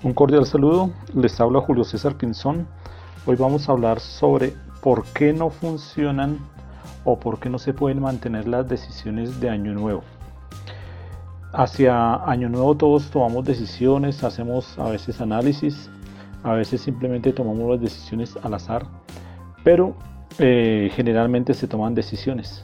Un cordial saludo, les habla Julio César Pinzón. Hoy vamos a hablar sobre por qué no funcionan o por qué no se pueden mantener las decisiones de Año Nuevo. Hacia Año Nuevo todos tomamos decisiones, hacemos a veces análisis, a veces simplemente tomamos las decisiones al azar, pero eh, generalmente se toman decisiones.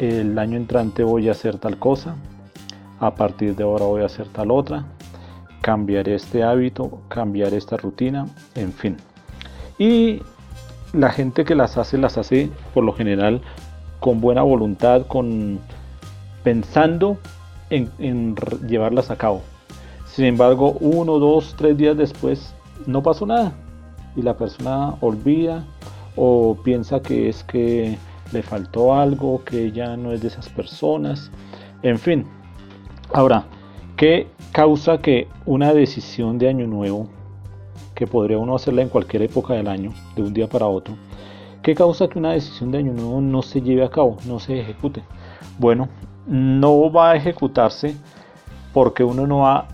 El año entrante voy a hacer tal cosa, a partir de ahora voy a hacer tal otra, cambiar este hábito, cambiar esta rutina, en fin. Y la gente que las hace, las hace por lo general con buena voluntad, con pensando en, llevarlas a cabo. Sin embargo, uno, dos, tres días después no pasó nada y la persona olvida o piensa que es que le faltó algo, que ya no es de esas personas, en fin. Ahora, ¿qué causa que una decisión de año nuevo, que podría uno hacerla en cualquier época del año, de un día para otro, ¿qué causa que una decisión de año nuevo no se lleve a cabo, no se ejecute? Bueno, no va a ejecutarse porque uno no ha,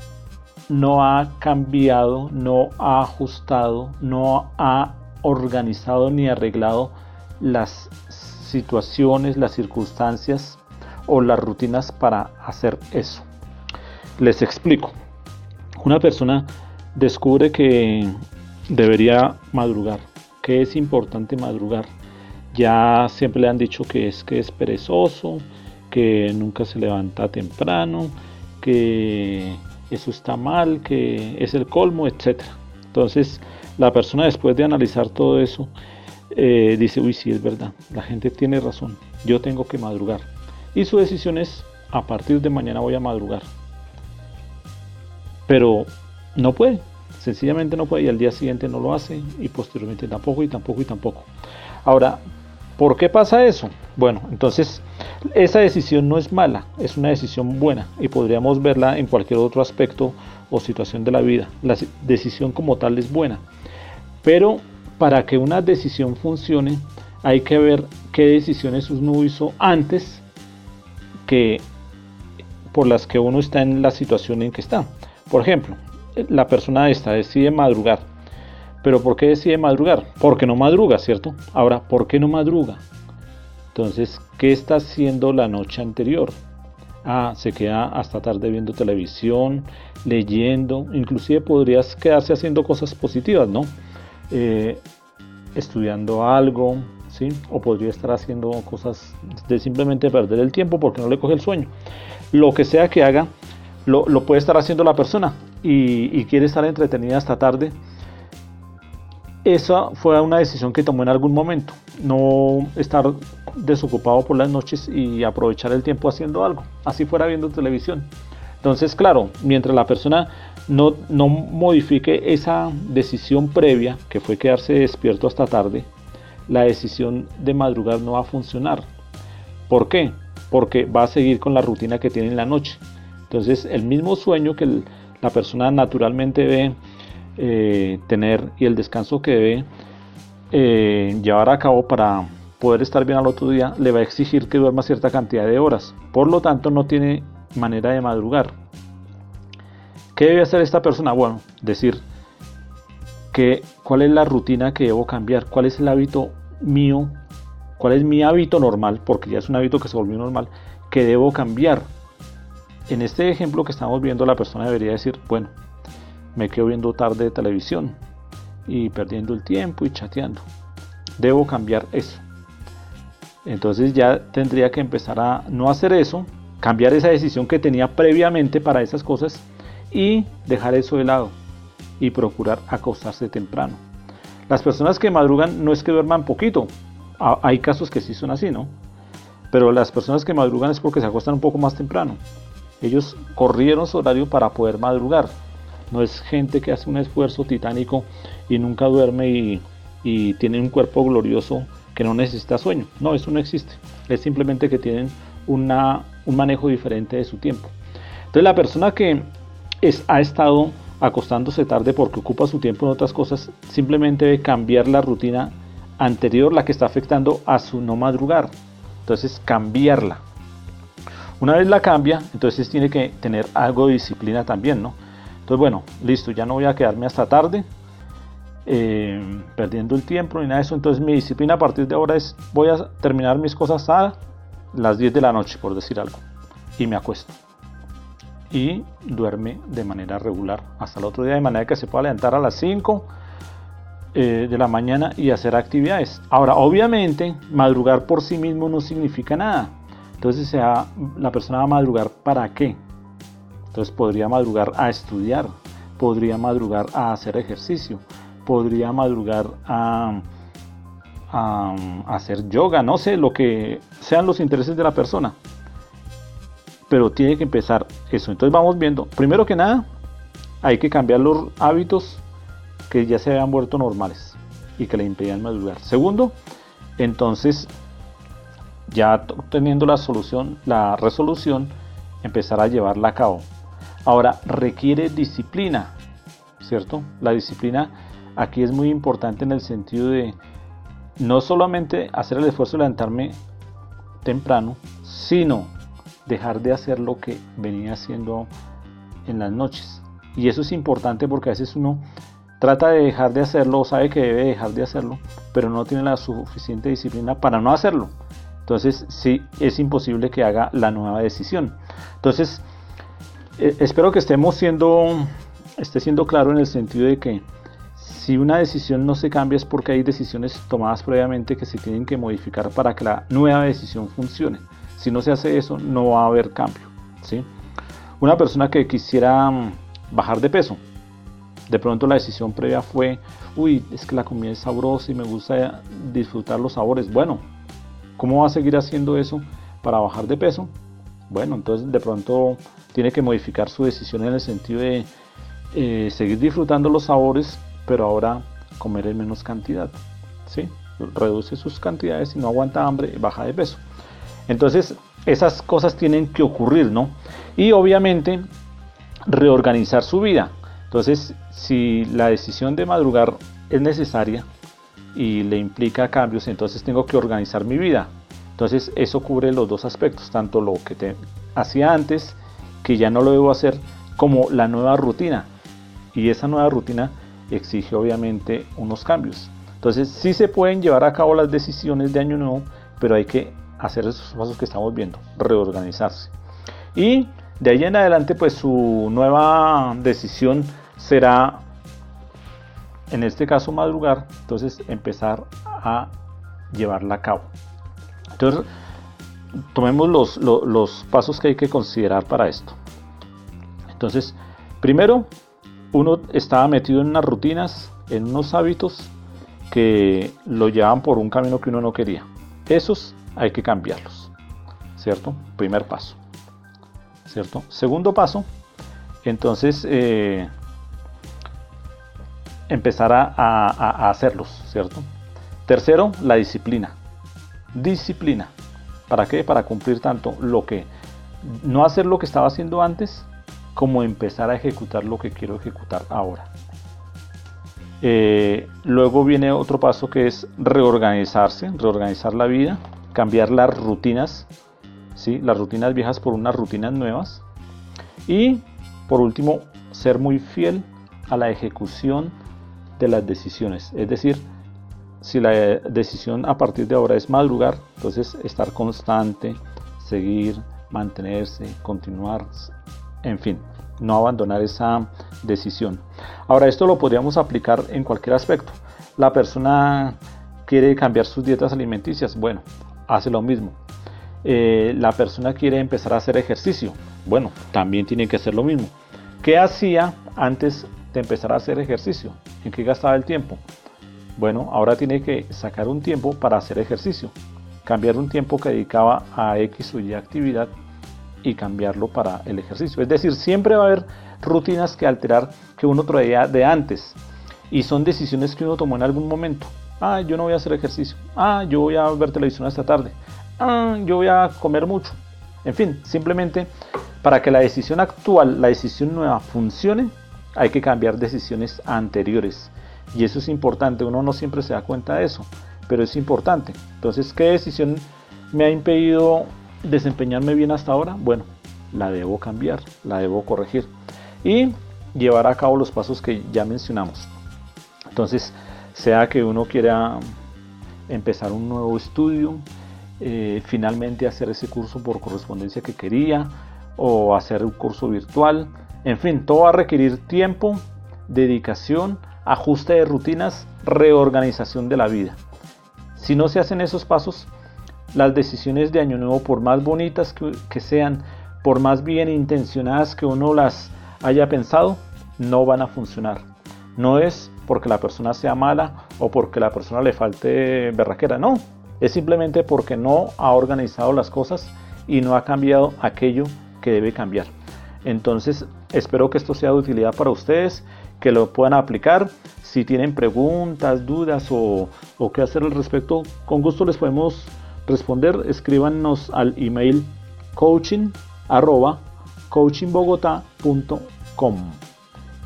no ha cambiado, no ha ajustado, no ha organizado ni arreglado las situaciones, las circunstancias o las rutinas para hacer eso. Les explico. Una persona descubre que debería madrugar, que es importante madrugar. Ya siempre le han dicho que es que es perezoso, que nunca se levanta temprano, que eso está mal, que es el colmo, etc. Entonces la persona después de analizar todo eso eh, dice, uy, sí es verdad, la gente tiene razón, yo tengo que madrugar. Y su decisión es, a partir de mañana voy a madrugar pero no puede, sencillamente no puede y al día siguiente no lo hace y posteriormente tampoco y tampoco y tampoco. Ahora, ¿por qué pasa eso? Bueno, entonces esa decisión no es mala, es una decisión buena y podríamos verla en cualquier otro aspecto o situación de la vida. La decisión como tal es buena, pero para que una decisión funcione hay que ver qué decisiones uno hizo antes que por las que uno está en la situación en que está. Por ejemplo, la persona esta decide madrugar. ¿Pero por qué decide madrugar? Porque no madruga, ¿cierto? Ahora, ¿por qué no madruga? Entonces, ¿qué está haciendo la noche anterior? Ah, se queda hasta tarde viendo televisión, leyendo, inclusive podrías quedarse haciendo cosas positivas, ¿no? Eh, estudiando algo, ¿sí? O podría estar haciendo cosas de simplemente perder el tiempo porque no le coge el sueño. Lo que sea que haga, lo, puede estar haciendo la persona y, quiere estar entretenida hasta tarde, esa fue una decisión que tomó en algún momento. No estar desocupado por las noches y aprovechar el tiempo haciendo algo, así fuera viendo televisión. Entonces, claro, mientras la persona no, no modifique esa decisión previa, que fue quedarse despierto hasta tarde, la decisión de madrugar no va a funcionar. ¿Por qué? Porque va a seguir con la rutina que tiene en la noche. Entonces, el mismo sueño que la persona naturalmente debe eh, tener y el descanso que debe eh, llevar a cabo para poder estar bien al otro día, le va a exigir que duerma cierta cantidad de horas. Por lo tanto, no tiene manera de madrugar. ¿Qué debe hacer esta persona? Bueno, decir que cuál es la rutina que debo cambiar, cuál es el hábito mío, cuál es mi hábito normal, porque ya es un hábito que se volvió normal, que debo cambiar en este ejemplo que estamos viendo, la persona debería decir, bueno, me quedo viendo tarde televisión y perdiendo el tiempo y chateando. Debo cambiar eso. Entonces ya tendría que empezar a no hacer eso, cambiar esa decisión que tenía previamente para esas cosas y dejar eso de lado y procurar acostarse temprano. Las personas que madrugan no es que duerman poquito, hay casos que sí son así, ¿no? Pero las personas que madrugan es porque se acuestan un poco más temprano. Ellos corrieron su horario para poder madrugar. No es gente que hace un esfuerzo titánico y nunca duerme y, tiene un cuerpo glorioso que no necesita sueño. No, eso no existe. Es simplemente que tienen un manejo diferente de su tiempo. Entonces la persona que es, ha estado acostándose tarde porque ocupa su tiempo en otras cosas, simplemente debe cambiar la rutina anterior, la que está afectando a su no madrugar. Entonces cambiarla. Una vez la cambia, entonces tiene que tener algo de disciplina también, ¿no? Entonces, bueno, listo, ya no voy a quedarme hasta tarde eh, perdiendo el tiempo ni nada de eso. Entonces, mi disciplina a partir de ahora es: voy a terminar mis cosas a las 10 de la noche, por decir algo, y me acuesto. Y duerme de manera regular hasta el otro día, de manera que se pueda levantar a las 5 eh, de la mañana y hacer actividades. Ahora, obviamente, madrugar por sí mismo no significa nada. Entonces, la persona va a madrugar para qué? Entonces podría madrugar a estudiar, podría madrugar a hacer ejercicio, podría madrugar a, hacer yoga, no sé, lo que sean los intereses de la persona. Pero tiene que empezar eso. Entonces vamos viendo, primero que nada, hay que cambiar los hábitos que ya se habían vuelto normales y que le impedían madrugar. Segundo, entonces ya teniendo la solución, la resolución, empezar a llevarla a cabo. Ahora, requiere disciplina, ¿cierto? La disciplina aquí es muy importante en el sentido de no solamente hacer el esfuerzo de levantarme temprano, sino dejar de hacer lo que venía haciendo en las noches. Y eso es importante porque a veces uno trata de dejar de hacerlo sabe que debe dejar de hacerlo, pero no tiene la suficiente disciplina para no hacerlo. Entonces sí es imposible que haga la nueva decisión. Entonces eh, espero que estemos siendo, esté siendo claro en el sentido de que si una decisión no se cambia es porque hay decisiones tomadas previamente que se tienen que modificar para que la nueva decisión funcione. Si no se hace eso, no va a haber cambio. ¿sí? Una persona que quisiera mm, bajar de peso, de pronto la decisión previa fue, uy, es que la comida es sabrosa y me gusta disfrutar los sabores. Bueno, ¿cómo va a seguir haciendo eso para bajar de peso? Bueno, entonces de pronto tiene que modificar su decisión en el sentido de eh, seguir disfrutando los sabores, pero ahora comer en menos cantidad. ¿sí? Reduce sus cantidades y no aguanta hambre baja de peso. Entonces, esas cosas tienen que ocurrir, ¿no? Y obviamente, reorganizar su vida. Entonces, si la decisión de madrugar es necesaria y le implica cambios, entonces tengo que organizar mi vida. Entonces, eso cubre los dos aspectos, tanto lo que te hacía antes que ya no lo debo hacer como la nueva rutina. Y esa nueva rutina exige obviamente unos cambios. Entonces sí se pueden llevar a cabo las decisiones de año nuevo, pero hay que hacer esos pasos que estamos viendo, reorganizarse. Y de ahí en adelante pues su nueva decisión será, en este caso madrugar, entonces empezar a llevarla a cabo. Entonces tomemos los, los, pasos que hay que considerar para esto. Entonces, primero, uno estaba metido en unas rutinas, en unos hábitos que lo llevaban por un camino que uno no quería. Esos hay que cambiarlos, ¿cierto? Primer paso, ¿cierto? Segundo paso, entonces eh, empezar a, hacerlos, ¿cierto? Tercero, la disciplina. Disciplina. ¿Para qué? Para cumplir tanto lo que no hacer lo que estaba haciendo antes como empezar a ejecutar lo que quiero ejecutar ahora. Eh, luego viene otro paso que es reorganizarse, reorganizar la vida, cambiar las rutinas, ¿sí? las rutinas viejas por unas rutinas nuevas. Y por último, ser muy fiel a la ejecución de las decisiones. Es decir, si la decisión a partir de ahora es madrugar, entonces estar constante, seguir, mantenerse, continuar, en fin, no abandonar esa decisión. Ahora, esto lo podríamos aplicar en cualquier aspecto. La persona quiere cambiar sus dietas alimenticias, bueno, hace lo mismo. Eh, la persona quiere empezar a hacer ejercicio, bueno, también tiene que hacer lo mismo. ¿Qué hacía antes de empezar a hacer ejercicio? ¿En qué gastaba el tiempo? Bueno, ahora tiene que sacar un tiempo para hacer ejercicio, cambiar un tiempo que dedicaba a X o Y actividad y cambiarlo para el ejercicio. Es decir, siempre va a haber rutinas que alterar que uno traía de antes y son decisiones que uno tomó en algún momento. Ah, yo no voy a hacer ejercicio. Ah, yo voy a ver televisión esta tarde. Ah, yo voy a comer mucho. En fin, simplemente para que la decisión actual, la decisión nueva funcione, hay que cambiar decisiones anteriores. Y eso es importante, uno no siempre se da cuenta de eso, pero es importante. Entonces, ¿qué decisión me ha impedido desempeñarme bien hasta ahora? Bueno, la debo cambiar, la debo corregir. Y llevar a cabo los pasos que ya mencionamos. Entonces, sea que uno quiera empezar un nuevo estudio, eh, finalmente hacer ese curso por correspondencia que quería o hacer un curso virtual, en fin, todo va a requerir tiempo, dedicación, ajuste de rutinas, reorganización de la vida. Si no se hacen esos pasos, las decisiones de Año Nuevo, por más bonitas que, sean, por más bien intencionadas que uno las haya pensado, no van a funcionar. No es porque la persona sea mala o porque la persona le falte berraquera, no. Es simplemente porque no ha organizado las cosas y no ha cambiado aquello que debe cambiar. Entonces, espero que esto sea de utilidad para ustedes, que lo puedan aplicar. Si tienen preguntas, dudas o, qué hacer al respecto, con gusto les podemos responder, escríbanos al email coaching arroba coachingbogotá.com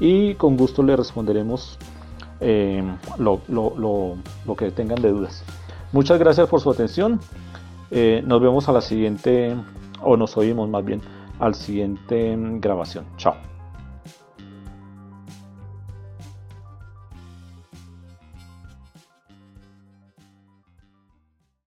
y con gusto le responderemos eh, lo, que tengan de dudas. Muchas gracias por su atención. Eh, nos vemos a la siguiente, o nos oímos más bien, al siguiente grabación. Chao.